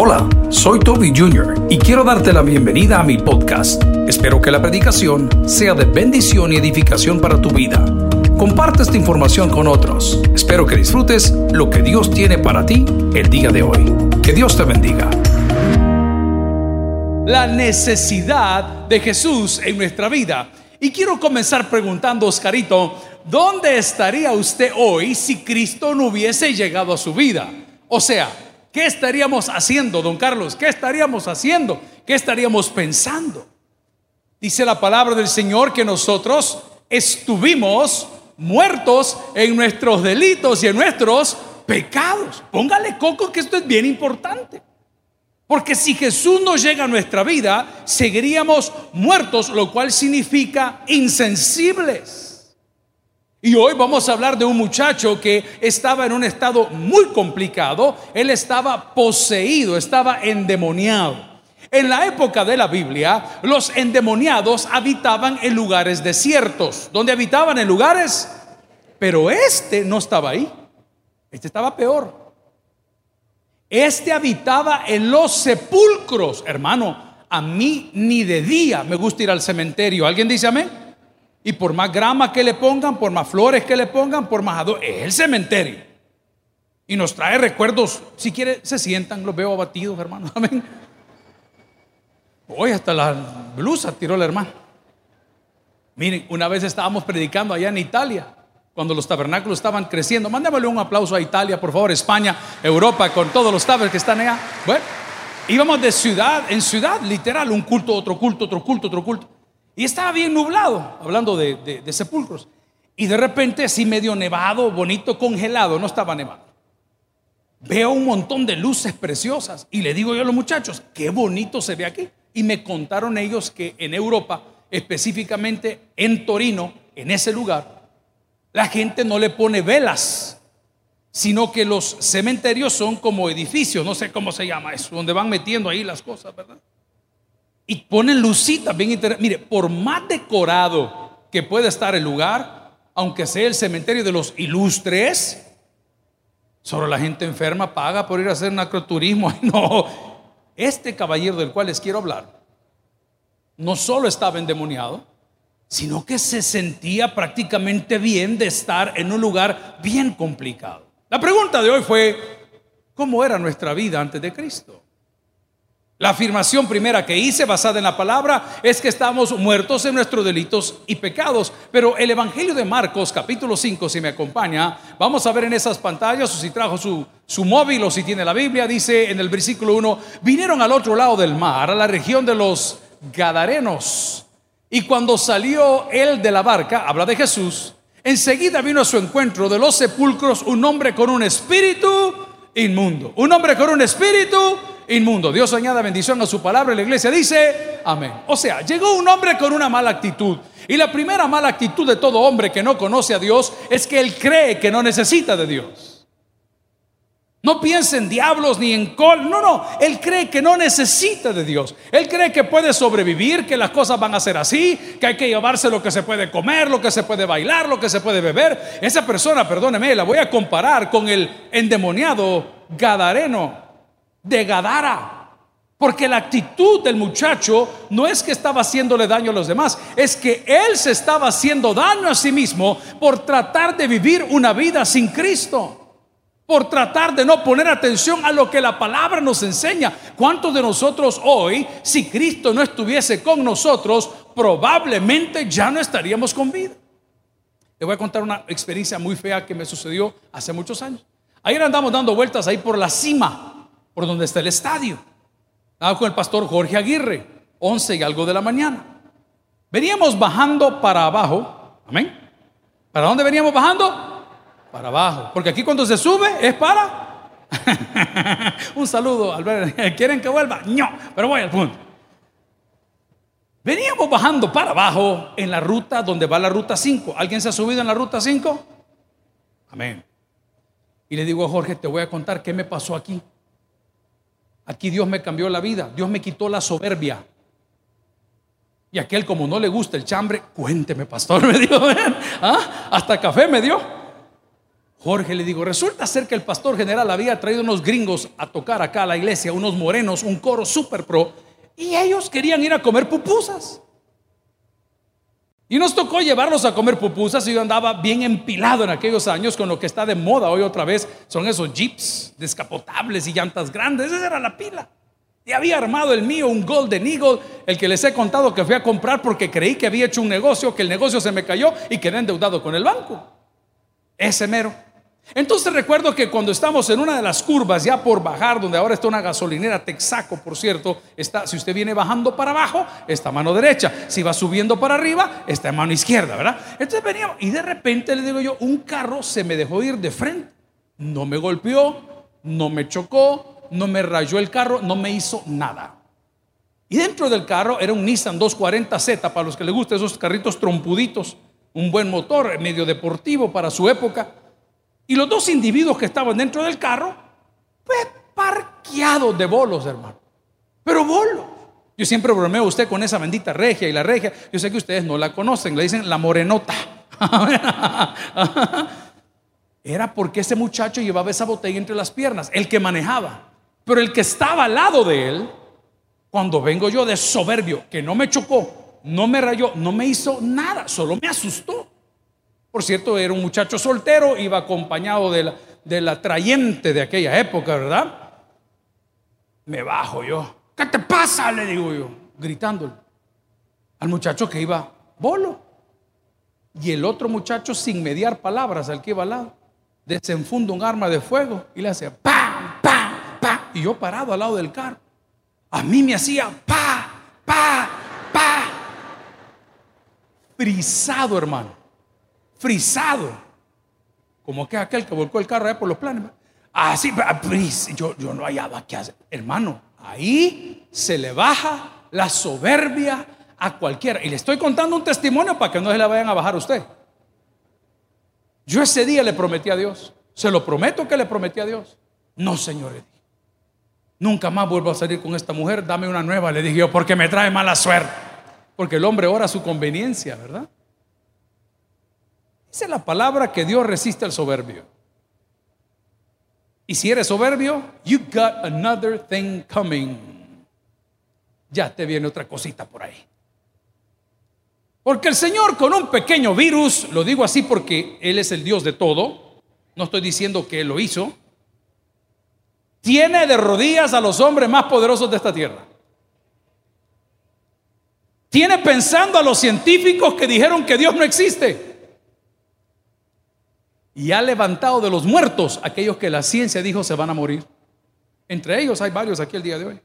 Hola, soy Toby Jr. y quiero darte la bienvenida a mi podcast. Espero que la predicación sea de bendición y edificación para tu vida. Comparte esta información con otros. Espero que disfrutes lo que Dios tiene para ti el día de hoy. Que Dios te bendiga. La necesidad de Jesús en nuestra vida. Y quiero comenzar preguntando, Oscarito, ¿dónde estaría usted hoy si Cristo no hubiese llegado a su vida? O sea, ¿qué estaríamos haciendo, don Carlos? ¿Qué estaríamos haciendo? ¿Qué estaríamos pensando? Dice la palabra del Señor que nosotros estuvimos muertos en nuestros delitos y en nuestros pecados. Póngale coco que esto es bien importante. Porque si Jesús no llega a nuestra vida, seguiríamos muertos, lo cual significa insensibles. Y hoy vamos a hablar de un muchacho que estaba en un estado muy complicado. Él estaba poseído, estaba endemoniado. En la época de la Biblia, los endemoniados habitaban en lugares desiertos. ¿Dónde habitaban? En lugares. Pero este no estaba ahí. Este estaba peor. Este habitaba en los sepulcros. Hermano, a mí ni de día me gusta ir al cementerio. ¿Alguien dice amén? Y por más grama que le pongan, por más flores que le pongan, por más adorno, es el cementerio. Y nos trae recuerdos. Si quiere, se sientan, los veo abatidos, hermano. Amén. Hoy hasta la blusa tiró la hermana. Miren, una vez estábamos predicando allá en Italia, cuando los tabernáculos estaban creciendo. Mándamele un aplauso a Italia, por favor, España, Europa, con todos los tabernáculos que están allá. Bueno, íbamos de ciudad en ciudad, literal, un culto, otro culto, otro culto, otro culto. Y estaba bien nublado, hablando de, sepulcros. Y de repente, así medio nevado, bonito, congelado, no estaba nevado. Veo un montón de luces preciosas y le digo yo a los muchachos, qué bonito se ve aquí. Y me contaron ellos que en Europa, específicamente en Torino, en ese lugar, la gente no le pone velas, sino que los cementerios son como edificios, no sé cómo se llama eso, donde van metiendo ahí las cosas, ¿verdad? Y ponen lucitas bien interesantes. Mire, por más decorado que pueda estar el lugar, aunque sea el cementerio de los ilustres, solo la gente enferma paga por ir a hacer narcoturismo. No, este caballero del cual les quiero hablar no solo estaba endemoniado, sino que se sentía prácticamente bien de estar en un lugar bien complicado. La pregunta de hoy fue, ¿cómo era nuestra vida antes de Cristo? La afirmación primera que hice, basada en la palabra, es que estamos muertos en nuestros delitos y pecados. Pero el Evangelio de Marcos, capítulo 5, si me acompaña, vamos a ver en esas pantallas, o si trajo su, su móvil o si tiene la Biblia, dice en el versículo 1, vinieron al otro lado del mar, a la región de los Gadarenos. Y cuando salió él de la barca, habla de Jesús, enseguida vino a su encuentro de los sepulcros un hombre con un espíritu inmundo. Un hombre con un espíritu inmundo. Dios añada bendición a su palabra y la iglesia dice amén. O sea, llegó un hombre con una mala actitud. Y la primera mala actitud de todo hombre que no conoce a Dios es que él cree que no necesita de Dios. No piensa en diablos ni en col. No, no. Él cree que no necesita de Dios. Él cree que puede sobrevivir, que las cosas van a ser así, que hay que llevarse lo que se puede comer, lo que se puede bailar, lo que se puede beber. Esa persona, perdóneme, la voy a comparar con el endemoniado Gadareno de Gadara. Porque la actitud del muchacho no es que estaba haciéndole daño a los demás, es que él se estaba haciendo daño a sí mismo por tratar de vivir una vida sin Cristo por tratar de no poner atención a lo que la palabra nos enseña. ¿Cuántos de nosotros hoy, si Cristo no estuviese con nosotros, probablemente ya no estaríamos con vida? Le voy a contar una experiencia muy fea que me sucedió hace muchos años. Ayer andamos dando vueltas ahí por la cima, por donde está el estadio. Estaba con el pastor Jorge Aguirre, 11 y algo de la mañana. Veníamos bajando para abajo. Amén. ¿Para dónde veníamos bajando? Para abajo. Porque aquí cuando se sube es para... Un saludo, Albert. ¿Quieren que vuelva? No, pero voy al punto. Veníamos bajando para abajo en la ruta donde va la ruta 5. ¿Alguien se ha subido en la ruta 5? Amén. Y le digo a Jorge, te voy a contar qué me pasó aquí. Aquí Dios me cambió la vida. Dios me quitó la soberbia. Y aquel como no le gusta el chambre, cuénteme, pastor, me dijo, ¿Ah? hasta café me dio. Jorge le digo, resulta ser que el pastor general había traído unos gringos a tocar acá a la iglesia, unos morenos, un coro super pro, y ellos querían ir a comer pupusas. Y nos tocó llevarlos a comer pupusas y yo andaba bien empilado en aquellos años con lo que está de moda hoy otra vez, son esos jeeps descapotables y llantas grandes, esa era la pila. Y había armado el mío, un Golden Eagle, el que les he contado que fui a comprar porque creí que había hecho un negocio, que el negocio se me cayó y quedé endeudado con el banco. Ese mero. Entonces recuerdo que cuando estamos en una de las curvas, ya por bajar, donde ahora está una gasolinera Texaco, por cierto, está, si usted viene bajando para abajo, está mano derecha. Si va subiendo para arriba, está en mano izquierda, ¿verdad? Entonces veníamos y de repente le digo yo, un carro se me dejó ir de frente. No me golpeó, no me chocó, no me rayó el carro, no me hizo nada. Y dentro del carro era un Nissan 240Z, para los que les gustan esos carritos trompuditos, un buen motor, medio deportivo para su época. Y los dos individuos que estaban dentro del carro, pues parqueados de bolos, hermano. Pero bolos. Yo siempre bromeo a usted con esa bendita regia y la regia. Yo sé que ustedes no la conocen, le dicen la morenota. Era porque ese muchacho llevaba esa botella entre las piernas, el que manejaba. Pero el que estaba al lado de él, cuando vengo yo de soberbio, que no me chocó, no me rayó, no me hizo nada, solo me asustó. Por cierto, era un muchacho soltero, iba acompañado de la, de la trayente de aquella época, ¿verdad? Me bajo yo. ¿Qué te pasa? Le digo yo, gritándole al muchacho que iba bolo. Y el otro muchacho, sin mediar palabras, al que iba al lado, desenfunda un arma de fuego y le hace ¡pam, pam! y yo parado al lado del carro. A mí me hacía pa, pa, pa. Frisado, hermano. Frisado. Como que aquel que volcó el carro allá por los planes. Así, yo, yo no hallaba qué hacer. Hermano, ahí se le baja la soberbia a cualquiera. Y le estoy contando un testimonio para que no se le vayan a bajar a usted. Yo ese día le prometí a Dios. Se lo prometo que le prometí a Dios. No, señores. Nunca más vuelvo a salir con esta mujer, dame una nueva, le dije yo, porque me trae mala suerte. Porque el hombre ora a su conveniencia, ¿verdad? Dice la palabra que Dios resiste al soberbio. Y si eres soberbio, you got another thing coming. Ya te viene otra cosita por ahí. Porque el Señor con un pequeño virus, lo digo así porque Él es el Dios de todo, no estoy diciendo que Él lo hizo, tiene de rodillas a los hombres más poderosos de esta tierra. Tiene pensando a los científicos que dijeron que Dios no existe. Y ha levantado de los muertos aquellos que la ciencia dijo se van a morir. Entre ellos hay varios aquí el día de hoy.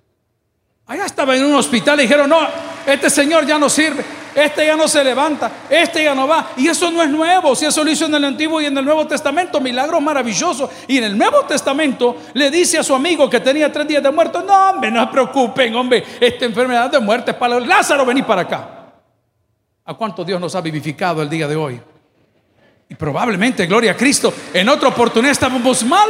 Allá estaba en un hospital y dijeron, no, este señor ya no sirve este ya no se levanta, este ya no va. Y eso no es nuevo, si eso lo hizo en el Antiguo y en el Nuevo Testamento, milagro maravilloso. Y en el Nuevo Testamento le dice a su amigo que tenía tres días de muerto, no hombre, no se preocupen, hombre, esta enfermedad de muerte es para Lázaro, vení para acá. ¿A cuánto Dios nos ha vivificado el día de hoy? Y probablemente, gloria a Cristo, en otra oportunidad estábamos mal.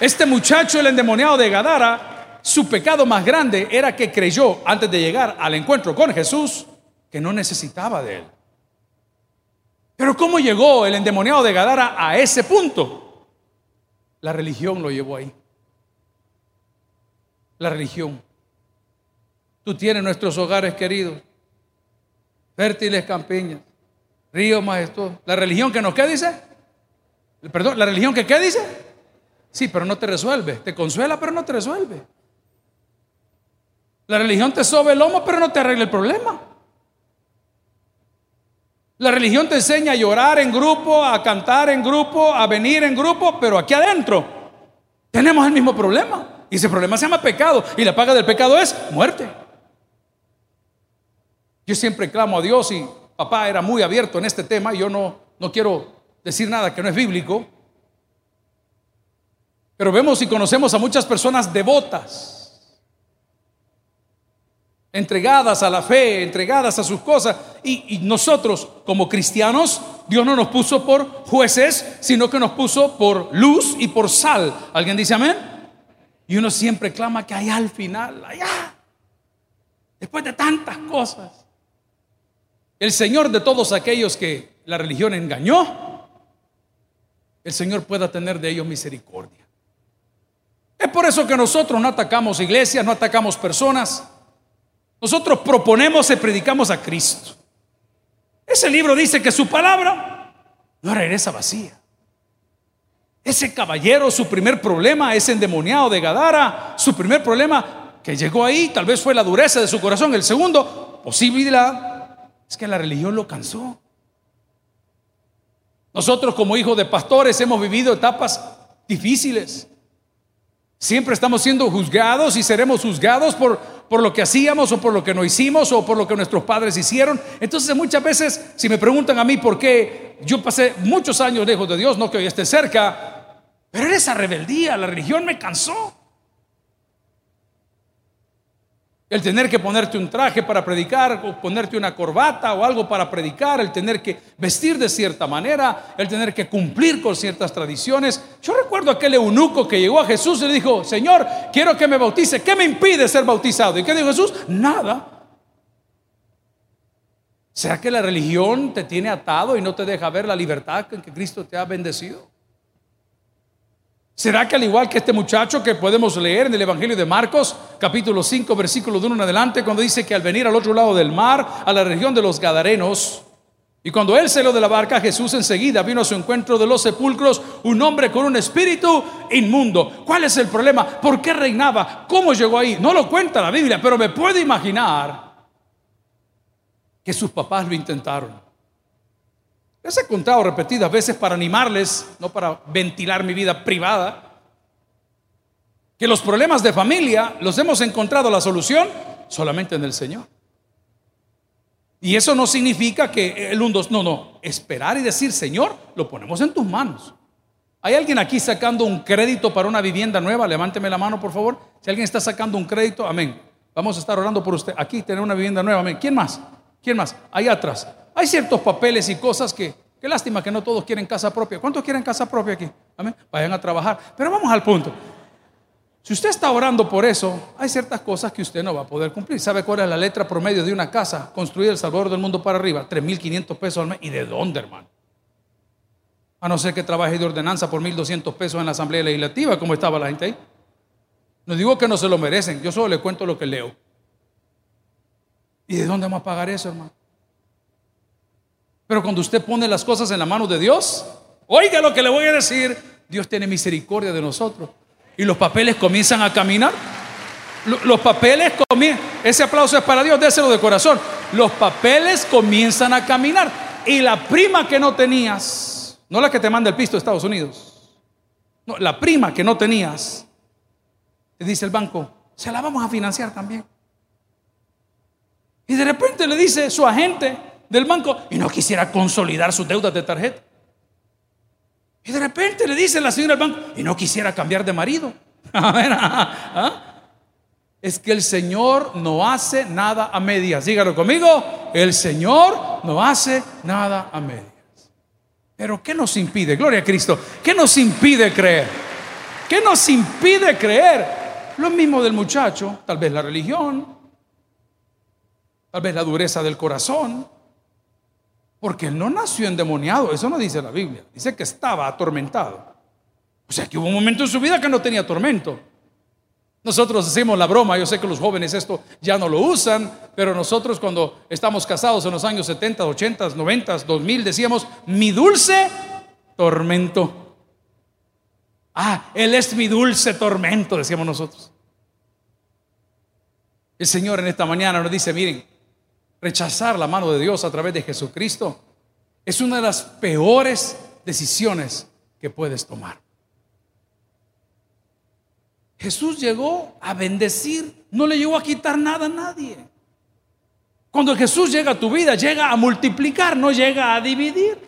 Este muchacho, el endemoniado de Gadara, su pecado más grande era que creyó antes de llegar al encuentro con Jesús que no necesitaba de él. Pero ¿cómo llegó el endemoniado de Gadara a ese punto? La religión lo llevó ahí. La religión. Tú tienes nuestros hogares queridos, fértiles campiñas, ríos majestuosos. La religión que nos qué dice? Perdón, la religión que qué dice? Sí, pero no te resuelve. Te consuela, pero no te resuelve. La religión te sobe el lomo, pero no te arregla el problema. La religión te enseña a llorar en grupo, a cantar en grupo, a venir en grupo, pero aquí adentro tenemos el mismo problema. Y ese problema se llama pecado. Y la paga del pecado es muerte. Yo siempre clamo a Dios y papá era muy abierto en este tema. Y yo no, no quiero decir nada que no es bíblico. Pero vemos y conocemos a muchas personas devotas entregadas a la fe, entregadas a sus cosas. Y, nosotros, como cristianos, Dios no nos puso por jueces, sino que nos puso por luz y por sal. ¿Alguien dice amén? Y uno siempre clama que allá al final, allá, después de tantas cosas, el Señor de todos aquellos que la religión engañó, el Señor pueda tener de ellos misericordia. Es por eso que nosotros no atacamos iglesias, no atacamos personas. Nosotros proponemos y predicamos a Cristo. Ese libro dice que su palabra no regresa vacía. Ese caballero, su primer problema, ese endemoniado de Gadara, su primer problema que llegó ahí, tal vez fue la dureza de su corazón. El segundo, posibilidad, es que la religión lo cansó. Nosotros como hijos de pastores hemos vivido etapas difíciles. Siempre estamos siendo juzgados y seremos juzgados por, por lo que hacíamos o por lo que no hicimos o por lo que nuestros padres hicieron. Entonces muchas veces, si me preguntan a mí por qué yo pasé muchos años lejos de Dios, no que hoy esté cerca, pero era esa rebeldía, la religión me cansó. El tener que ponerte un traje para predicar, o ponerte una corbata o algo para predicar, el tener que vestir de cierta manera, el tener que cumplir con ciertas tradiciones. Yo recuerdo aquel eunuco que llegó a Jesús y le dijo, Señor, quiero que me bautice. ¿Qué me impide ser bautizado? ¿Y qué dijo Jesús? Nada. ¿Será que la religión te tiene atado y no te deja ver la libertad en que Cristo te ha bendecido? ¿Será que al igual que este muchacho que podemos leer en el Evangelio de Marcos, capítulo 5, versículo de 1 en adelante, cuando dice que al venir al otro lado del mar, a la región de los Gadarenos, y cuando él salió de la barca, Jesús enseguida vino a su encuentro de los sepulcros un hombre con un espíritu inmundo. ¿Cuál es el problema? ¿Por qué reinaba? ¿Cómo llegó ahí? No lo cuenta la Biblia, pero me puedo imaginar que sus papás lo intentaron. Les he contado repetidas veces para animarles, no para ventilar mi vida privada, que los problemas de familia los hemos encontrado la solución solamente en el Señor. Y eso no significa que el un dos, no, no, esperar y decir, Señor, lo ponemos en tus manos. ¿Hay alguien aquí sacando un crédito para una vivienda nueva? Levánteme la mano, por favor. Si alguien está sacando un crédito, amén. Vamos a estar orando por usted. Aquí tener una vivienda nueva, amén. ¿Quién más? ¿Quién más? Ahí atrás. Hay ciertos papeles y cosas que, qué lástima que no todos quieren casa propia. ¿Cuántos quieren casa propia aquí? Amén. Vayan a trabajar. Pero vamos al punto. Si usted está orando por eso, hay ciertas cosas que usted no va a poder cumplir. ¿Sabe cuál es la letra promedio de una casa construida El Salvador del mundo para arriba? 3.500 pesos al mes. ¿Y de dónde, hermano? A no ser que trabaje de ordenanza por 1.200 pesos en la Asamblea Legislativa, como estaba la gente ahí. No digo que no se lo merecen, yo solo le cuento lo que leo. ¿Y de dónde vamos a pagar eso, hermano? Pero cuando usted pone las cosas en la mano de Dios, oiga lo que le voy a decir, Dios tiene misericordia de nosotros. Y los papeles comienzan a caminar. Los papeles comienzan, ese aplauso es para Dios, déselo de corazón. Los papeles comienzan a caminar. Y la prima que no tenías, no la que te manda el pisto de Estados Unidos, la prima que no tenías, te dice el banco, se la vamos a financiar también. Y de repente le dice su agente del banco, y no quisiera consolidar sus deudas de tarjeta. Y de repente le dice la señora del banco, y no quisiera cambiar de marido. Es que el Señor no hace nada a medias. Dígalo conmigo, el Señor no hace nada a medias. Pero ¿qué nos impide? Gloria a Cristo. ¿Qué nos impide creer? ¿Qué nos impide creer? Lo mismo del muchacho, tal vez la religión, Tal vez la dureza del corazón. Porque él no nació endemoniado, eso no dice la Biblia. Dice que estaba atormentado. O sea que hubo un momento en su vida que no tenía tormento. Nosotros hacemos la broma, yo sé que los jóvenes esto ya no lo usan, pero nosotros cuando estamos casados en los años 70, 80, 90, 2000 decíamos, mi dulce tormento. Ah, Él es mi dulce tormento, decíamos nosotros. El Señor en esta mañana nos dice, miren, rechazar la mano de Dios a través de Jesucristo es una de las peores decisiones que puedes tomar. Jesús llegó a bendecir, no le llegó a quitar nada a nadie. Cuando Jesús llega a tu vida, llega a multiplicar, no llega a dividir.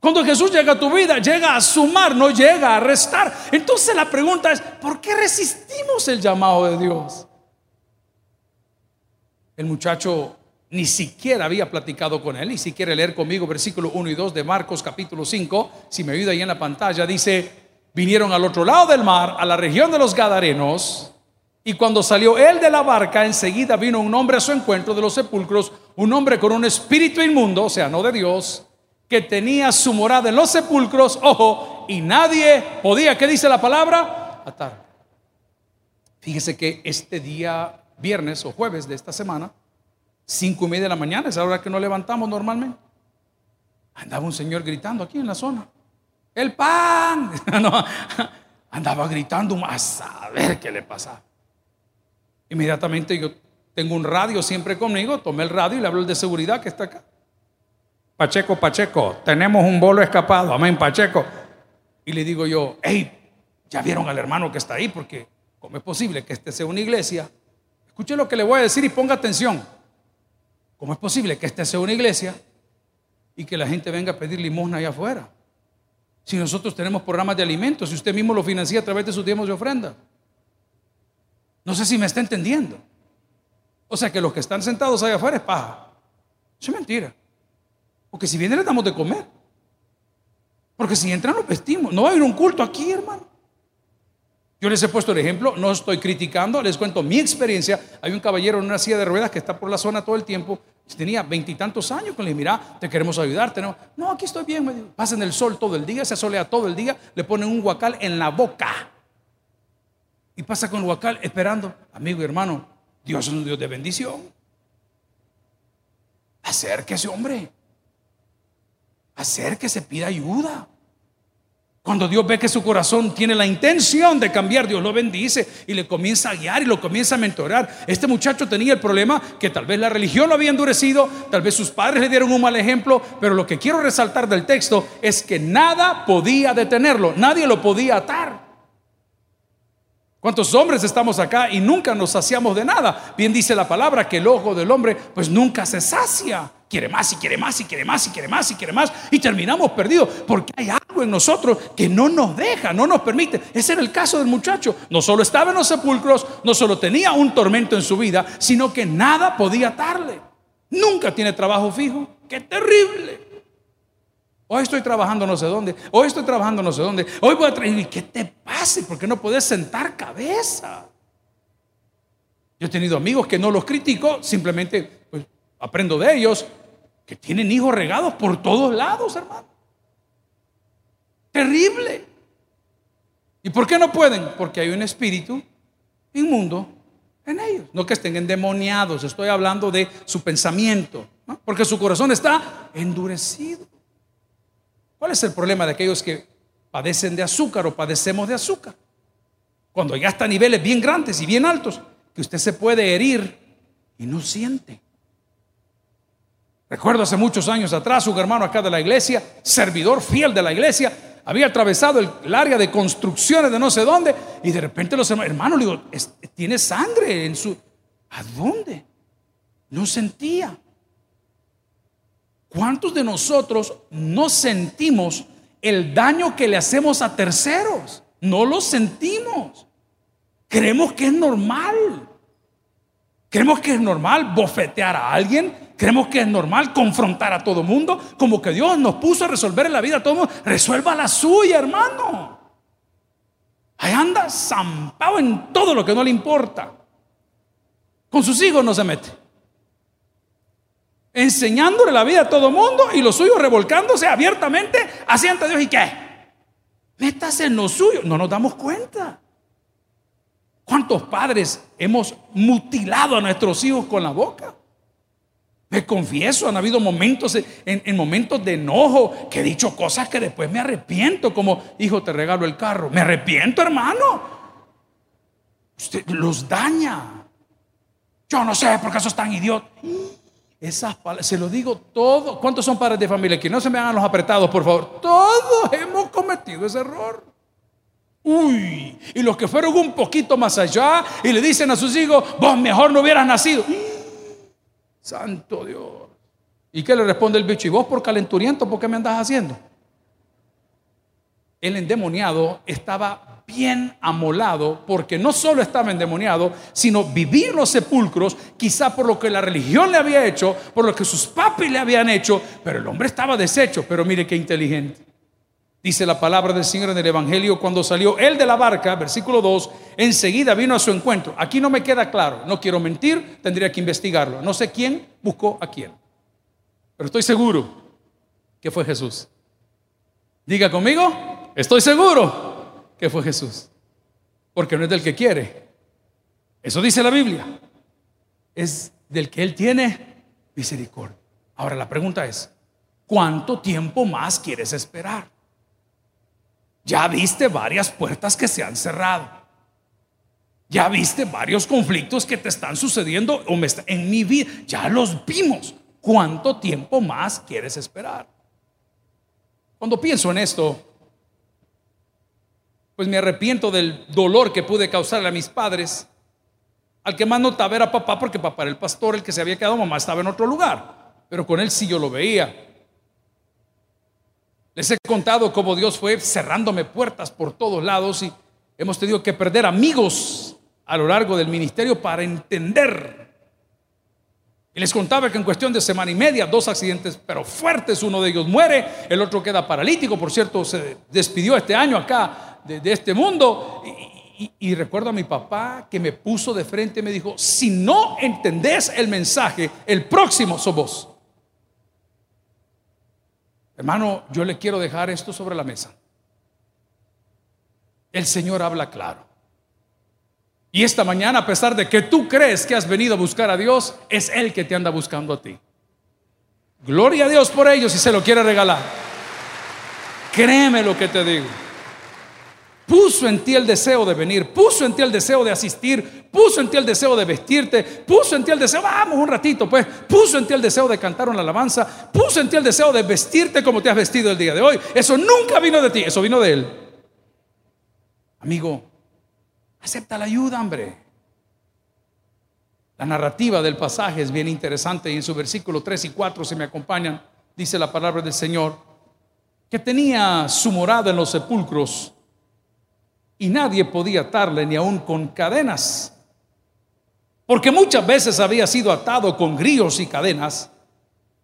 Cuando Jesús llega a tu vida, llega a sumar, no llega a restar. Entonces la pregunta es, ¿por qué resistimos el llamado de Dios? El muchacho ni siquiera había platicado con él, ni siquiera leer conmigo versículo 1 y 2 de Marcos capítulo 5, si me ayuda ahí en la pantalla, dice, vinieron al otro lado del mar, a la región de los Gadarenos, y cuando salió él de la barca, enseguida vino un hombre a su encuentro de los sepulcros, un hombre con un espíritu inmundo, o sea, no de Dios, que tenía su morada en los sepulcros, ojo, y nadie podía, ¿qué dice la palabra? Atar. Fíjese que este día, viernes o jueves de esta semana, cinco y media de la mañana, es la hora que nos levantamos normalmente, andaba un señor gritando aquí en la zona, el pan, andaba gritando a saber qué le pasaba. Inmediatamente yo tengo un radio siempre conmigo, tomé el radio y le hablo el de seguridad que está acá. Pacheco, Pacheco, tenemos un bolo escapado, amén, Pacheco. Y le digo yo, hey, ya vieron al hermano que está ahí, porque ¿cómo es posible que este sea una iglesia? Escuche lo que le voy a decir y ponga atención. ¿Cómo es posible que este sea una iglesia y que la gente venga a pedir limosna allá afuera? Si nosotros tenemos programas de alimentos, si usted mismo lo financia a través de sus diezmos de ofrenda. No sé si me está entendiendo. O sea que los que están sentados allá afuera es paja. Eso es mentira. Porque si vienen les damos de comer. Porque si entran nos vestimos. No va a haber un culto aquí, hermano. Yo les he puesto el ejemplo, no estoy criticando, les cuento mi experiencia. Hay un caballero en una silla de ruedas que está por la zona todo el tiempo. Tenía veintitantos años, con le dije, mira, te queremos ayudar. Tenemos... No, aquí estoy bien. Me Pasen el sol todo el día, se solea todo el día, le ponen un guacal en la boca. Y pasa con el guacal esperando. Amigo y hermano, Dios es un Dios de bendición. Acérquese, hombre. Acérquese, pida ayuda. Cuando Dios ve que su corazón tiene la intención de cambiar, Dios lo bendice y le comienza a guiar y lo comienza a mentorar. Este muchacho tenía el problema que tal vez la religión lo había endurecido, tal vez sus padres le dieron un mal ejemplo, pero lo que quiero resaltar del texto es que nada podía detenerlo, nadie lo podía atar. ¿Cuántos hombres estamos acá y nunca nos saciamos de nada? Bien dice la palabra que el ojo del hombre pues nunca se sacia. Quiere más y quiere más y quiere más y quiere más y quiere más y terminamos perdidos porque hay algo en nosotros que no nos deja, no nos permite. Ese era el caso del muchacho. No solo estaba en los sepulcros, no solo tenía un tormento en su vida, sino que nada podía atarle. Nunca tiene trabajo fijo. ¡Qué terrible! Hoy estoy trabajando no sé dónde. Hoy estoy trabajando no sé dónde. Hoy voy a traer. ¿Qué te pasa? ¿Por qué no puedes sentar cabeza? Yo he tenido amigos que no los critico, simplemente pues, aprendo de ellos, que tienen hijos regados por todos lados, hermano. Terrible. ¿Y por qué no pueden? Porque hay un espíritu inmundo en ellos. No que estén endemoniados, estoy hablando de su pensamiento, porque su corazón está endurecido. ¿Cuál es el problema de aquellos que padecen de azúcar o padecemos de azúcar? Cuando ya está a niveles bien grandes y bien altos, que usted se puede herir y no siente. Recuerdo hace muchos años atrás, un hermano acá de la iglesia, servidor fiel de la iglesia, había atravesado el, área de construcciones de no sé dónde y de repente los hermanos, le digo, tiene sangre en su... ¿A dónde? No sentía. ¿Cuántos de nosotros no sentimos el daño que le hacemos a terceros? No lo sentimos. Creemos que es normal. Creemos que es normal bofetear a alguien. Creemos que es normal confrontar a todo mundo. Como que Dios nos puso a resolver en la vida a todo mundo. Resuelva la suya, hermano. Ahí anda zampado en todo lo que no le importa. Con sus hijos no se mete enseñándole la vida a todo mundo y los suyos revolcándose abiertamente hacia ante Dios y qué. Métase en lo suyo. No nos damos cuenta. ¿Cuántos padres hemos mutilado a nuestros hijos con la boca? Me confieso, han habido momentos, en, en, momentos de enojo, que he dicho cosas que después me arrepiento, como, hijo, te regalo el carro. Me arrepiento, hermano. Usted los daña. Yo no sé por qué sos tan idiota. Esas palabras, se lo digo todo. ¿Cuántos son padres de familia? Que no se me hagan los apretados, por favor. Todos hemos cometido ese error. Uy, y los que fueron un poquito más allá y le dicen a sus hijos, vos mejor no hubieras nacido. Santo Dios. ¿Y qué le responde el bicho? ¿Y vos por calenturiento, por qué me andas haciendo? El endemoniado estaba bien amolado, porque no solo estaba endemoniado, sino vivir los sepulcros, quizá por lo que la religión le había hecho, por lo que sus papis le habían hecho, pero el hombre estaba deshecho, pero mire qué inteligente. Dice la palabra del Señor en el Evangelio, cuando salió él de la barca, versículo 2, enseguida vino a su encuentro. Aquí no me queda claro, no quiero mentir, tendría que investigarlo. No sé quién buscó a quién, pero estoy seguro que fue Jesús. Diga conmigo, estoy seguro que fue Jesús. Porque no es del que quiere. Eso dice la Biblia. Es del que Él tiene misericordia. Ahora la pregunta es, ¿cuánto tiempo más quieres esperar? Ya viste varias puertas que se han cerrado. Ya viste varios conflictos que te están sucediendo en mi vida. Ya los vimos. ¿Cuánto tiempo más quieres esperar? Cuando pienso en esto, pues me arrepiento del dolor que pude causarle a mis padres. Al que más notaba era papá, porque papá era el pastor, el que se había quedado, mamá estaba en otro lugar. Pero con él sí yo lo veía. Les he contado cómo Dios fue cerrándome puertas por todos lados y hemos tenido que perder amigos a lo largo del ministerio para entender. Y les contaba que en cuestión de semana y media, dos accidentes, pero fuertes, uno de ellos muere, el otro queda paralítico, por cierto, se despidió este año acá de, este mundo. Y, recuerdo a mi papá que me puso de frente y me dijo, si no entendés el mensaje, el próximo sos vos. Hermano, yo le quiero dejar esto sobre la mesa. El Señor habla claro. Y esta mañana, a pesar de que tú crees que has venido a buscar a Dios, es Él que te anda buscando a ti. Gloria a Dios por ello si se lo quiere regalar. Créeme lo que te digo. Puso en ti el deseo de venir, puso en ti el deseo de asistir, puso en ti el deseo de vestirte, puso en ti el deseo, vamos un ratito, pues, puso en ti el deseo de cantar una alabanza, puso en ti el deseo de vestirte como te has vestido el día de hoy. Eso nunca vino de ti, eso vino de Él. Amigo, Acepta la ayuda, hombre. La narrativa del pasaje es bien interesante y en su versículo 3 y 4, si me acompañan, dice la palabra del Señor, que tenía su morada en los sepulcros y nadie podía atarle ni aun con cadenas, porque muchas veces había sido atado con grillos y cadenas,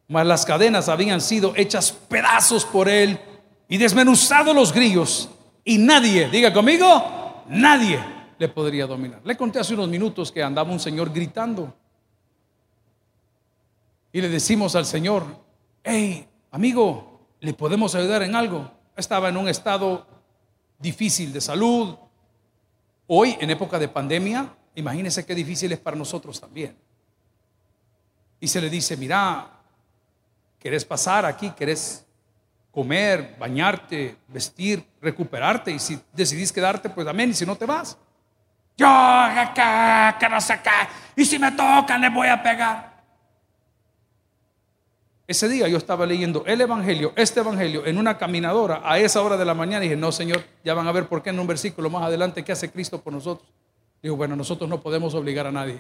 mas las cadenas habían sido hechas pedazos por él y desmenuzados los grillos y nadie, diga conmigo, nadie le podría dominar. Le conté hace unos minutos que andaba un señor gritando. Y le decimos al Señor, hey, amigo, ¿le podemos ayudar en algo? Estaba en un estado difícil de salud. Hoy, en época de pandemia, imagínese qué difícil es para nosotros también. Y se le dice, mira, ¿querés pasar aquí? ¿Querés comer, bañarte, vestir, recuperarte? Y si decidís quedarte, pues amén. Y si no te vas. Yo acá, que no sé acá. Y si me tocan, les voy a pegar. Ese día yo estaba leyendo el Evangelio, este Evangelio, en una caminadora a esa hora de la mañana dije, no, Señor, ya van a ver por qué en un versículo más adelante qué hace Cristo por nosotros. Digo, bueno, nosotros no podemos obligar a nadie.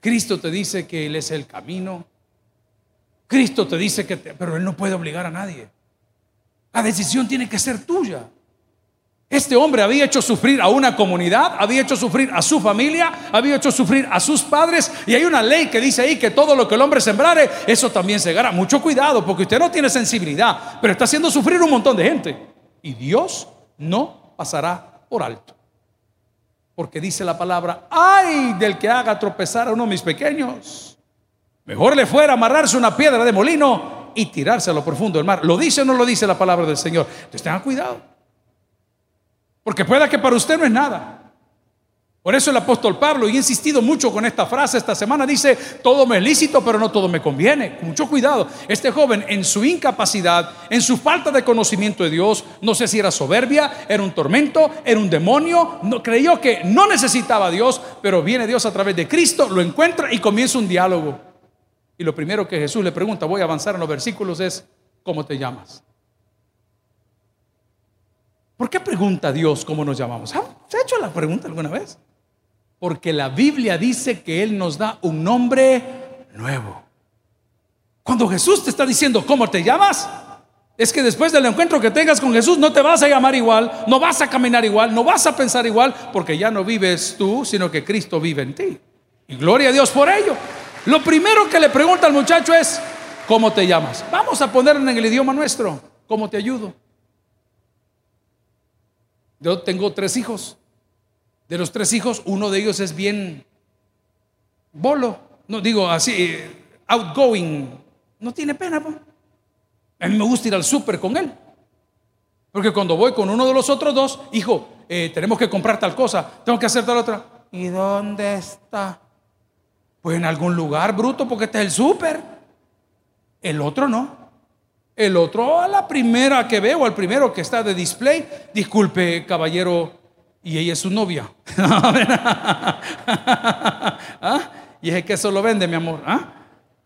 Cristo te dice que Él es el camino. Cristo te dice que, pero Él no puede obligar a nadie. La decisión tiene que ser tuya. Este hombre había hecho sufrir a una comunidad, había hecho sufrir a su familia, había hecho sufrir a sus padres. Y hay una ley que dice ahí que todo lo que el hombre sembrare, eso también se gana. Mucho cuidado, porque usted no tiene sensibilidad, pero está haciendo sufrir un montón de gente. Y Dios no pasará por alto. Porque dice la palabra, ay del que haga tropezar a uno de mis pequeños. Mejor le fuera amarrarse una piedra de molino y tirarse a lo profundo del mar. ¿Lo dice o no lo dice la palabra del Señor? Entonces tengan cuidado. Porque pueda que para usted no es nada. Por eso el apóstol Pablo, y he insistido mucho con esta frase esta semana, dice, todo me es lícito, pero no todo me conviene. Mucho cuidado. Este joven en su incapacidad, en su falta de conocimiento de Dios, no sé si era soberbia, era un tormento, era un demonio, no, creyó que no necesitaba a Dios, pero viene Dios a través de Cristo, lo encuentra y comienza un diálogo. Y lo primero que Jesús le pregunta, voy a avanzar en los versículos, es, ¿cómo te llamas? ¿Por qué pregunta Dios cómo nos llamamos? ¿Se ha hecho la pregunta alguna vez? Porque la Biblia dice que Él nos da un nombre nuevo. Cuando Jesús te está diciendo cómo te llamas, es que después del encuentro que tengas con Jesús no te vas a llamar igual, no vas a caminar igual, no vas a pensar igual, porque ya no vives tú, sino que Cristo vive en ti. Y gloria a Dios por ello. Lo primero que le pregunta al muchacho es, ¿cómo te llamas? Vamos a ponerlo en el idioma nuestro, ¿cómo te ayudo? Yo tengo tres hijos. De los tres hijos, uno de ellos es bien bolo. No digo así, outgoing. no tiene pena. pues. A mí me gusta ir al súper con él. Porque cuando voy con uno de los otros dos, hijo, eh, tenemos que comprar tal cosa, tengo que hacer tal otra. ¿Y dónde está? Pues en algún lugar, bruto, porque este es el súper. El otro no. El otro, a la primera que veo, al primero que está de display, disculpe, caballero, y ella es su novia. ¿Ah? Y es que eso lo vende, mi amor. ¿Ah?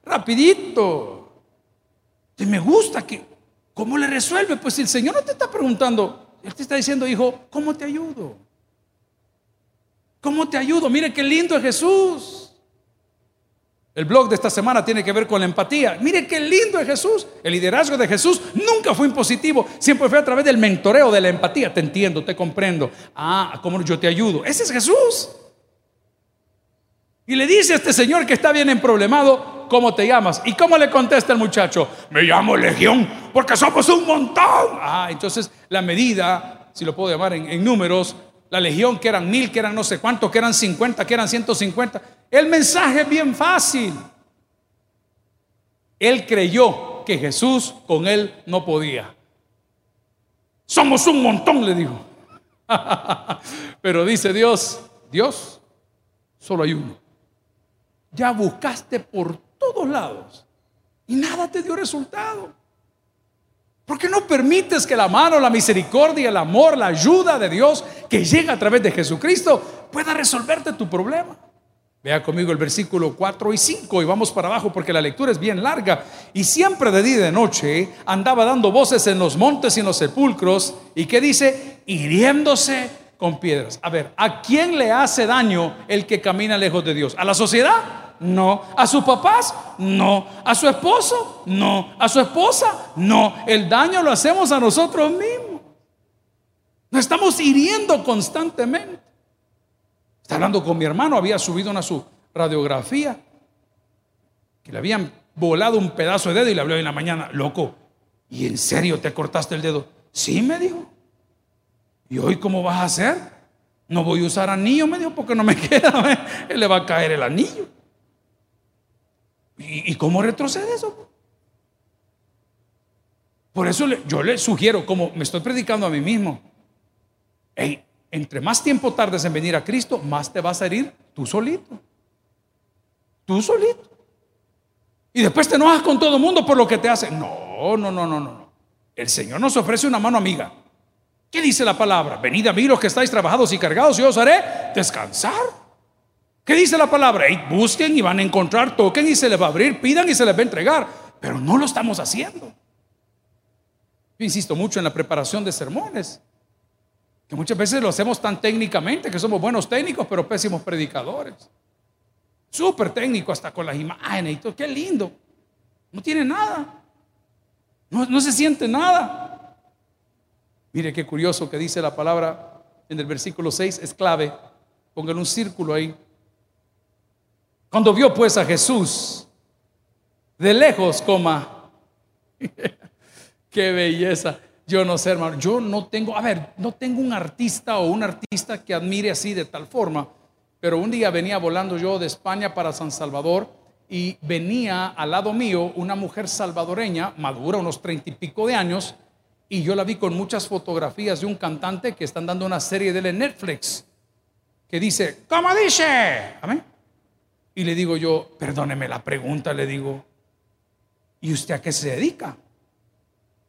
Rapidito. Y me gusta que, ¿cómo le resuelve? Pues si el Señor no te está preguntando, Él te está diciendo, hijo, ¿cómo te ayudo? ¿Cómo te ayudo? Mire qué lindo es Jesús. El blog de esta semana tiene que ver con la empatía. Mire qué lindo es Jesús. El liderazgo de Jesús nunca fue impositivo, siempre fue a través del mentoreo, de la empatía. Te entiendo, te comprendo. Ah, ¿cómo yo te ayudo? Ese es Jesús. Y le dice a este señor que está bien emproblemado, ¿cómo te llamas? ¿Y cómo le contesta el muchacho? Me llamo Legión, porque somos un montón. Ah, entonces la medida, si lo puedo llamar en, en números, la legión que eran mil, que eran no sé cuántos, que eran cincuenta, que eran ciento cincuenta. El mensaje es bien fácil. Él creyó que Jesús con él no podía. Somos un montón, le dijo. Pero dice Dios, Dios, solo hay uno. Ya buscaste por todos lados y nada te dio resultado. ¿Por qué no permites que la mano, la misericordia, el amor, la ayuda de Dios que llega a través de Jesucristo pueda resolverte tu problema? Vea conmigo el versículo 4 y 5 y vamos para abajo porque la lectura es bien larga. Y siempre de día y de noche andaba dando voces en los montes y en los sepulcros. ¿Y qué dice? Hiriéndose con piedras. A ver, ¿a quién le hace daño el que camina lejos de Dios? ¿A la sociedad? No. ¿A sus papás? No. ¿A su esposo? No. ¿A su esposa? No. El daño lo hacemos a nosotros mismos. Nos estamos hiriendo constantemente. Está hablando con mi hermano, había subido una su radiografía, que le habían volado un pedazo de dedo y le habló en la mañana, loco, ¿y en serio te cortaste el dedo? Sí, me dijo. ¿Y hoy cómo vas a hacer? No voy a usar anillo, me dijo, porque no me queda, le va a caer el anillo. ¿Y, cómo retrocede eso? Por eso yo le sugiero, como me estoy predicando a mí mismo, entre más tiempo tardes en venir a Cristo, más te vas a herir tú solito. Tú solito. Y después te enojas con todo el mundo por lo que te hace. No, no, no, no, no. El Señor nos ofrece una mano amiga. ¿Qué dice la palabra? Venid a mí los que estáis trabajados y cargados y os haré descansar. ¿Qué dice la palabra? Y busquen y van a encontrar, toquen y se les va a abrir, pidan y se les va a entregar. Pero no lo estamos haciendo. Yo insisto mucho en la preparación de sermones, que muchas veces lo hacemos tan técnicamente que somos buenos técnicos, pero pésimos predicadores. Súper técnico, hasta con las imágenes y todo. Qué lindo. No tiene nada. No, no se siente nada. Mire qué curioso que dice la palabra en el versículo 6, es clave. Pongan un círculo ahí. Cuando vio pues a Jesús de lejos, coma, qué belleza. Yo no sé, hermano, yo no tengo, a ver, no tengo un artista o un artista que admire así de tal forma, pero un día venía volando yo de España para San Salvador y venía al lado mío una mujer salvadoreña, madura, unos treinta y pico de años, y yo la vi con muchas fotografías de un cantante que están dando una serie de Netflix, que dice, ¿cómo dice? Amén. Y le digo yo, perdóneme la pregunta, le digo, ¿y usted a qué se dedica?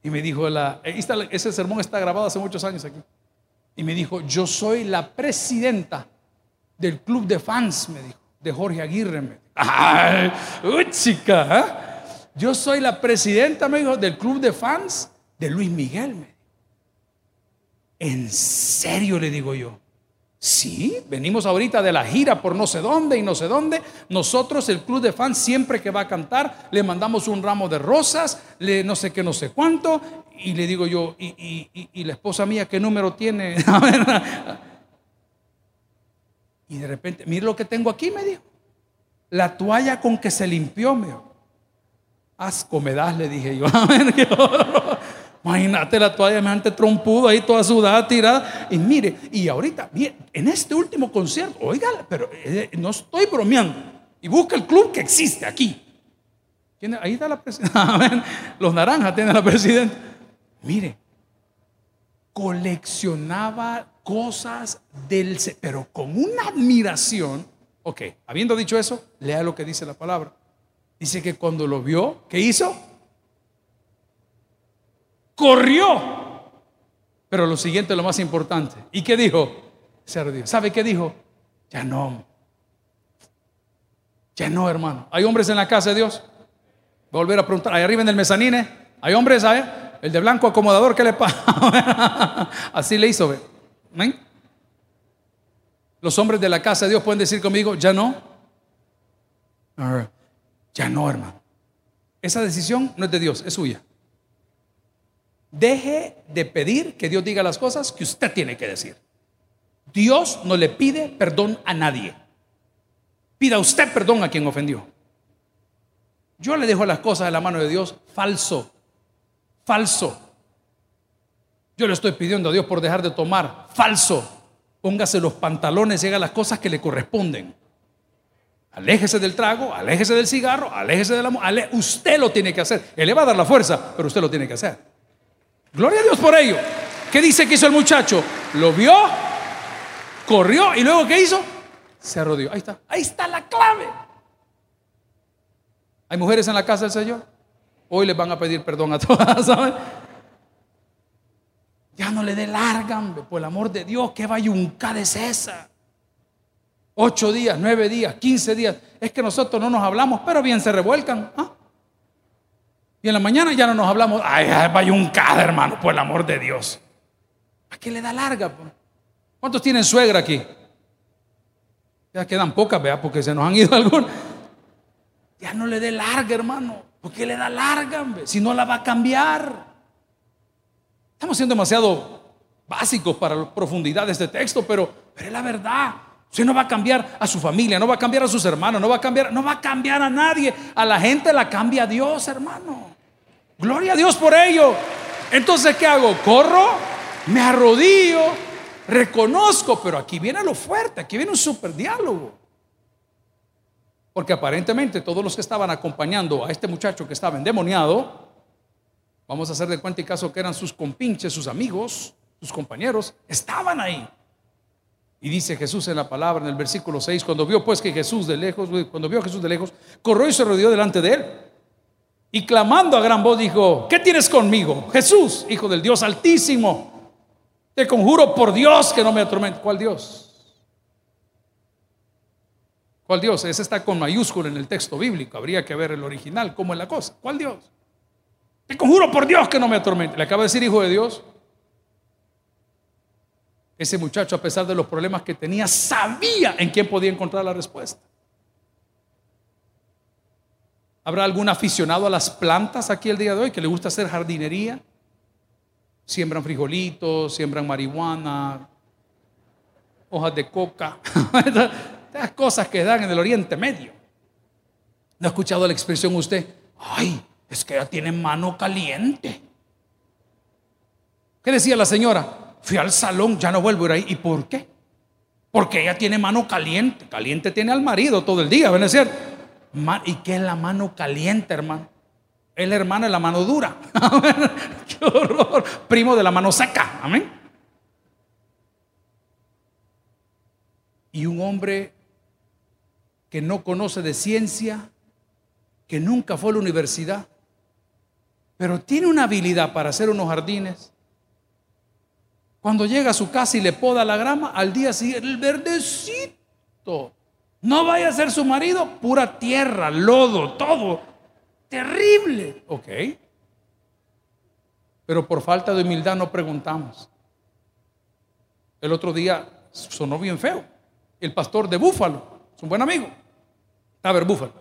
Y me dijo, la, ese sermón está grabado hace muchos años aquí. Y me dijo, yo soy la presidenta del club de fans, me dijo, de Jorge Aguirre. Me ¡Ay, chica! ¿eh? Yo soy la presidenta, me dijo, del club de fans de Luis Miguel. Me ¿En serio le digo yo? Sí, venimos ahorita de la gira por no sé dónde y no sé dónde. Nosotros, el club de fans, siempre que va a cantar, le mandamos un ramo de rosas, le no sé qué, no sé cuánto. Y le digo yo, ¿y, la esposa mía qué número tiene? y de repente, mire lo que tengo aquí, me dijo. La toalla con que se limpió, me dijo. Asco me das, le dije yo. Imagínate la toalla mente trompudo ahí toda sudada, tirada. Y mire, y ahorita, en este último concierto, oiga, pero eh, no estoy bromeando. Y busca el club que existe aquí. Ahí está la presidenta. Los naranjas tienen la presidenta. Mire, coleccionaba cosas del... Pero con una admiración. Ok, habiendo dicho eso, lea lo que dice la palabra. Dice que cuando lo vio, ¿qué hizo? Corrió. Pero lo siguiente lo más importante. ¿Y qué dijo? Se arrodilló. ¿Sabe qué dijo? Ya no. Ya no, hermano. ¿Hay hombres en la casa de Dios? Volver a preguntar. Ahí arriba en el mezanine. ¿Hay hombres ahí? El de blanco acomodador, ¿qué le pasa? Así le hizo, ¿ve? Los hombres de la casa de Dios pueden decir conmigo, ya no. Ya no, hermano. Esa decisión no es de Dios, es suya. Deje de pedir que Dios diga las cosas que usted tiene que decir. Dios no le pide perdón a nadie. Pida usted perdón a quien ofendió. Yo le dejo las cosas en la mano de Dios falso. Falso. Yo le estoy pidiendo a Dios por dejar de tomar. Falso. Póngase los pantalones y haga las cosas que le corresponden. Aléjese del trago, aléjese del cigarro, aléjese del amor. usted lo tiene que hacer. Él le va a dar la fuerza, pero usted lo tiene que hacer. Gloria a Dios por ello. ¿Qué dice que hizo el muchacho? Lo vio, corrió y luego ¿qué hizo? Se arrodilló. Ahí está. Ahí está la clave. ¿Hay mujeres en la casa del Señor? Hoy les van a pedir perdón a todas, ¿saben? Ya no le dé larga, por el amor de Dios, que bayunca es esa. Ocho días, nueve días, quince días. Es que nosotros no nos hablamos, pero bien se revuelcan. ¿ah? Y en la mañana ya no nos hablamos. Ay, vaya un cada hermano, por el amor de Dios. ¿A qué le da larga? ¿Cuántos tienen suegra aquí? Ya quedan pocas, vea, porque se nos han ido algunos. Ya no le dé larga, hermano. ¿Por qué le da larga? Si no la va a cambiar. Estamos siendo demasiado básicos para la profundidad de este texto, pero, pero es la verdad. Usted no va a cambiar a su familia, no va a cambiar a sus hermanos, no va a cambiar, no va a cambiar a nadie. A la gente la cambia Dios, hermano. Gloria a Dios por ello. Entonces, ¿qué hago? Corro, me arrodillo, reconozco, pero aquí viene lo fuerte, aquí viene un super diálogo. Porque aparentemente todos los que estaban acompañando a este muchacho que estaba endemoniado, vamos a hacer de cuenta y caso que eran sus compinches, sus amigos, sus compañeros, estaban ahí. Y dice Jesús en la palabra, en el versículo 6, cuando vio pues que Jesús de lejos, cuando vio a Jesús de lejos, corrió y se rodeó delante de él. Y clamando a gran voz dijo, ¿qué tienes conmigo? Jesús, Hijo del Dios Altísimo, te conjuro por Dios que no me atormente. ¿Cuál Dios? ¿Cuál Dios? Ese está con mayúscula en el texto bíblico. Habría que ver el original, cómo es la cosa. ¿Cuál Dios? Te conjuro por Dios que no me atormente. Le acaba de decir Hijo de Dios. Ese muchacho, a pesar de los problemas que tenía, sabía en quién podía encontrar la respuesta. ¿Habrá algún aficionado a las plantas aquí el día de hoy que le gusta hacer jardinería? Siembran frijolitos, siembran marihuana, hojas de coca, estas cosas que dan en el Oriente Medio. ¿No ha escuchado la expresión usted? Ay, es que ella tiene mano caliente. ¿Qué decía la señora? fui al salón, ya no vuelvo a ir ahí. ¿Y por qué? Porque ella tiene mano caliente. Caliente tiene al marido todo el día, ¿ven a decir? ¿Y qué es la mano caliente, hermano? El hermano es la mano dura. ¡Qué horror! Primo de la mano seca. Amén. Y un hombre que no conoce de ciencia, que nunca fue a la universidad, pero tiene una habilidad para hacer unos jardines cuando llega a su casa y le poda la grama, al día siguiente, el verdecito. No vaya a ser su marido, pura tierra, lodo, todo. Terrible. Ok. Pero por falta de humildad no preguntamos. El otro día sonó bien feo. El pastor de Búfalo, es un buen amigo. A ver, Búfalo.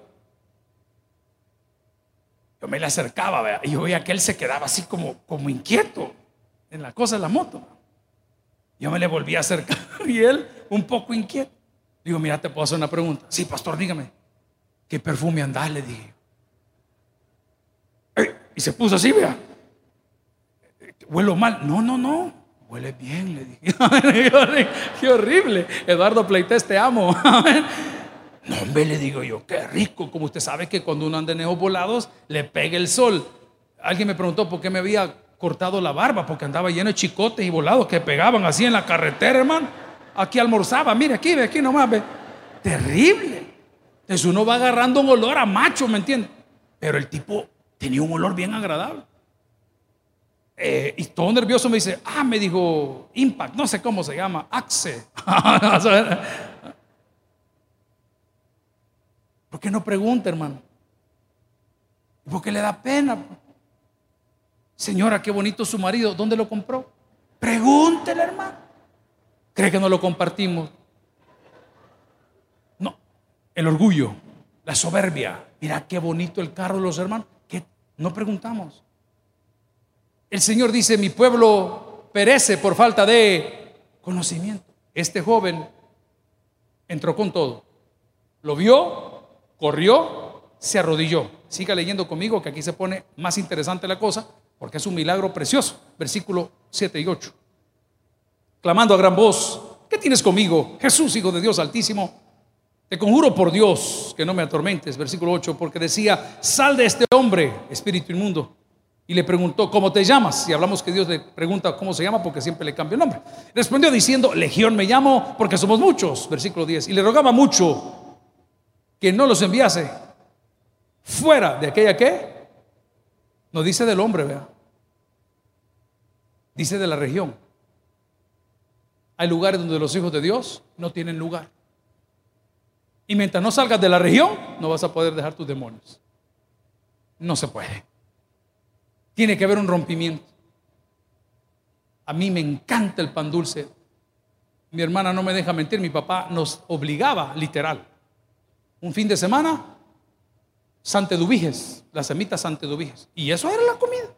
Yo me le acercaba y yo veía que él se quedaba así como, como inquieto en la cosa de la moto. Yo me le volví a acercar y él, un poco inquieto, digo, mira, te puedo hacer una pregunta. Sí, pastor, dígame, ¿qué perfume andás? Le dije. y se puso así, vea. Huelo mal. No, no, no. Huele bien, le dije. Qué horrible. Eduardo Pleites, te amo. No, hombre, le digo yo, qué rico. Como usted sabe que cuando uno anda en esos volados, le pega el sol. Alguien me preguntó por qué me había cortado la barba, porque andaba lleno de chicotes y volados que pegaban así en la carretera, hermano. Aquí almorzaba, mire, aquí, ve, aquí nomás, ve. Terrible. Entonces uno va agarrando un olor a macho, ¿me entiende? Pero el tipo tenía un olor bien agradable. Eh, y todo nervioso me dice, ah, me dijo Impact, no sé cómo se llama, Axe. ¿Por qué no pregunta, hermano? Porque le da pena. Señora, qué bonito su marido, ¿dónde lo compró? Pregúntele, hermano. ¿Cree que no lo compartimos? No, el orgullo, la soberbia. Mira qué bonito el carro de los hermanos. No preguntamos. El Señor dice, mi pueblo perece por falta de conocimiento. Este joven entró con todo. Lo vio, corrió, se arrodilló. Siga leyendo conmigo que aquí se pone más interesante la cosa porque es un milagro precioso. Versículo 7 y 8. Clamando a gran voz, ¿qué tienes conmigo? Jesús, Hijo de Dios Altísimo. Te conjuro por Dios que no me atormentes. Versículo 8, porque decía, sal de este hombre, espíritu inmundo y le preguntó, ¿cómo te llamas? Y hablamos que Dios le pregunta cómo se llama porque siempre le cambia el nombre. Respondió diciendo, Legión me llamo porque somos muchos, versículo 10. Y le rogaba mucho que no los enviase fuera de aquella que, no dice del hombre, vea, dice de la región. Hay lugares donde los hijos de Dios no tienen lugar. Y mientras no salgas de la región, no vas a poder dejar tus demonios. No se puede. Tiene que haber un rompimiento. A mí me encanta el pan dulce. Mi hermana no me deja mentir, mi papá nos obligaba, literal. Un fin de semana, santedubiges, las semitas santedubiges. Y eso era la comida.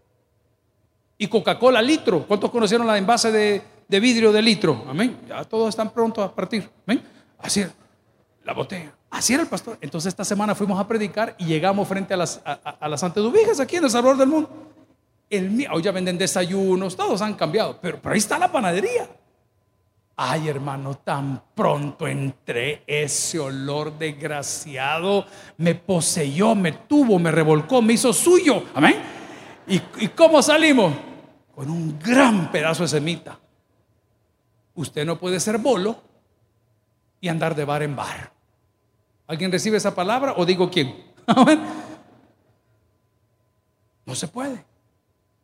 Y Coca-Cola litro. ¿Cuántos conocieron la envase de, de, vidrio de litro? Amén. Ya todos están prontos a partir. Amén. Así era. La botella. Así era el pastor. Entonces esta semana fuimos a predicar y llegamos frente a las, a, las santedubiges aquí en el Salvador del Mundo. El, hoy ya venden desayunos, todos han cambiado, pero, pero ahí está la panadería. Ay, hermano, tan pronto entré, ese olor desgraciado me poseyó, me tuvo, me revolcó, me hizo suyo. Amén. ¿Y, y cómo salimos? Con un gran pedazo de semita. Usted no puede ser bolo y andar de bar en bar. ¿Alguien recibe esa palabra o digo quién? No se puede.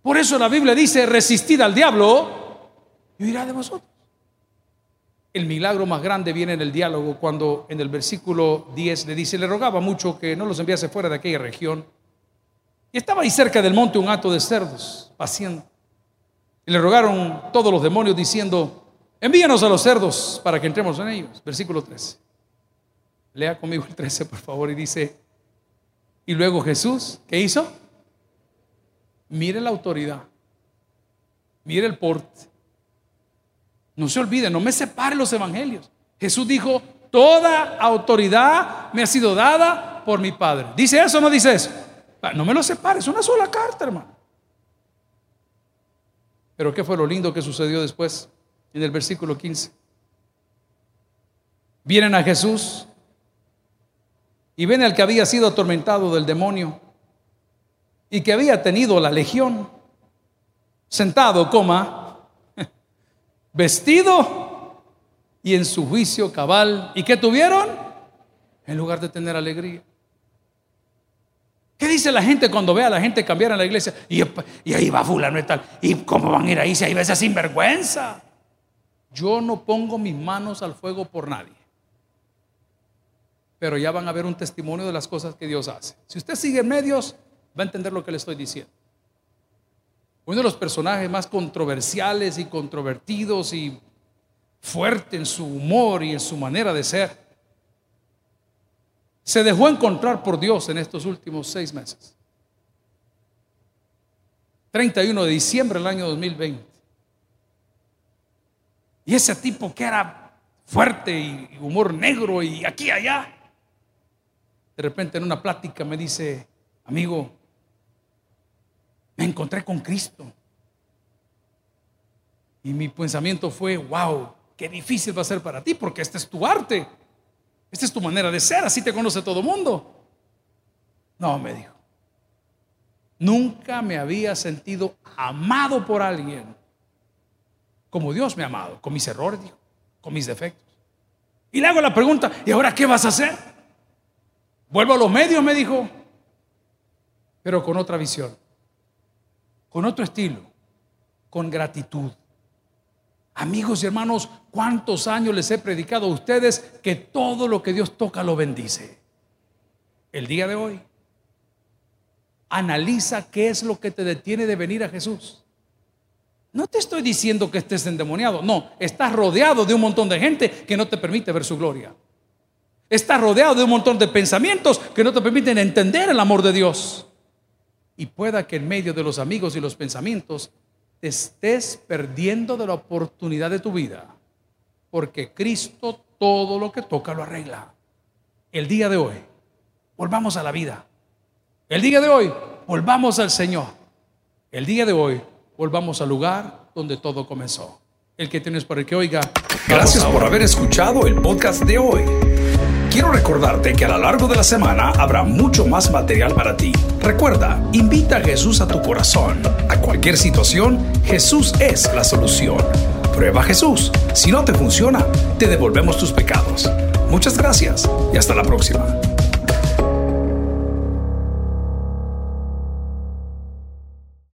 Por eso la Biblia dice, resistid al diablo y huirá de vosotros. El milagro más grande viene en el diálogo cuando en el versículo 10 le dice, le rogaba mucho que no los enviase fuera de aquella región. Y estaba ahí cerca del monte un hato de cerdos, paciendo. Y le rogaron todos los demonios diciendo, envíanos a los cerdos para que entremos en ellos. Versículo 13. Lea conmigo el 13, por favor, y dice, y luego Jesús, ¿qué hizo? Mire la autoridad. Mire el porte. No se olvide, no me separe los evangelios. Jesús dijo, toda autoridad me ha sido dada por mi Padre. ¿Dice eso o no dice eso? Ah, no me lo separe, es una sola carta, hermano. Pero ¿qué fue lo lindo que sucedió después en el versículo 15? Vienen a Jesús y ven al que había sido atormentado del demonio y que había tenido la legión, sentado, coma, vestido y en su juicio cabal. ¿Y qué tuvieron? En lugar de tener alegría. ¿Qué dice la gente cuando ve a la gente cambiar en la iglesia? Y, ahí va fulano y tal. ¿Y cómo van a ir ahí si hay veces sinvergüenza? Yo no pongo mis manos al fuego por nadie. Pero ya van a ver un testimonio de las cosas que Dios hace. Si usted sigue medios, va a entender lo que le estoy diciendo. Uno de los personajes más controversiales y controvertidos y fuerte en su humor y en su manera de ser, se dejó encontrar por Dios en estos últimos seis meses. 31 de diciembre del año 2020. Y ese tipo que era fuerte y humor negro y aquí allá, de repente en una plática me dice, amigo, me encontré con Cristo. Y mi pensamiento fue, wow, qué difícil va a ser para ti porque este es tu arte. Esta es tu manera de ser, así te conoce todo el mundo. No, me dijo. Nunca me había sentido amado por alguien como Dios me ha amado, con mis errores, con mis defectos. Y le hago la pregunta, ¿y ahora qué vas a hacer? Vuelvo a los medios, me dijo, pero con otra visión, con otro estilo, con gratitud. Amigos y hermanos, ¿cuántos años les he predicado a ustedes que todo lo que Dios toca lo bendice? El día de hoy, analiza qué es lo que te detiene de venir a Jesús. No te estoy diciendo que estés endemoniado, no, estás rodeado de un montón de gente que no te permite ver su gloria. Estás rodeado de un montón de pensamientos que no te permiten entender el amor de Dios. Y pueda que en medio de los amigos y los pensamientos te estés perdiendo de la oportunidad de tu vida. Porque Cristo todo lo que toca lo arregla. El día de hoy, volvamos a la vida. El día de hoy, volvamos al Señor. El día de hoy, volvamos al lugar donde todo comenzó. El que tienes para el que oiga. Gracias por haber escuchado el podcast de hoy. Quiero recordarte que a lo largo de la semana habrá mucho más material para ti. Recuerda, invita a Jesús a tu corazón. A cualquier situación, Jesús es la solución. Prueba a Jesús. Si no te funciona, te devolvemos tus pecados. Muchas gracias y hasta la próxima.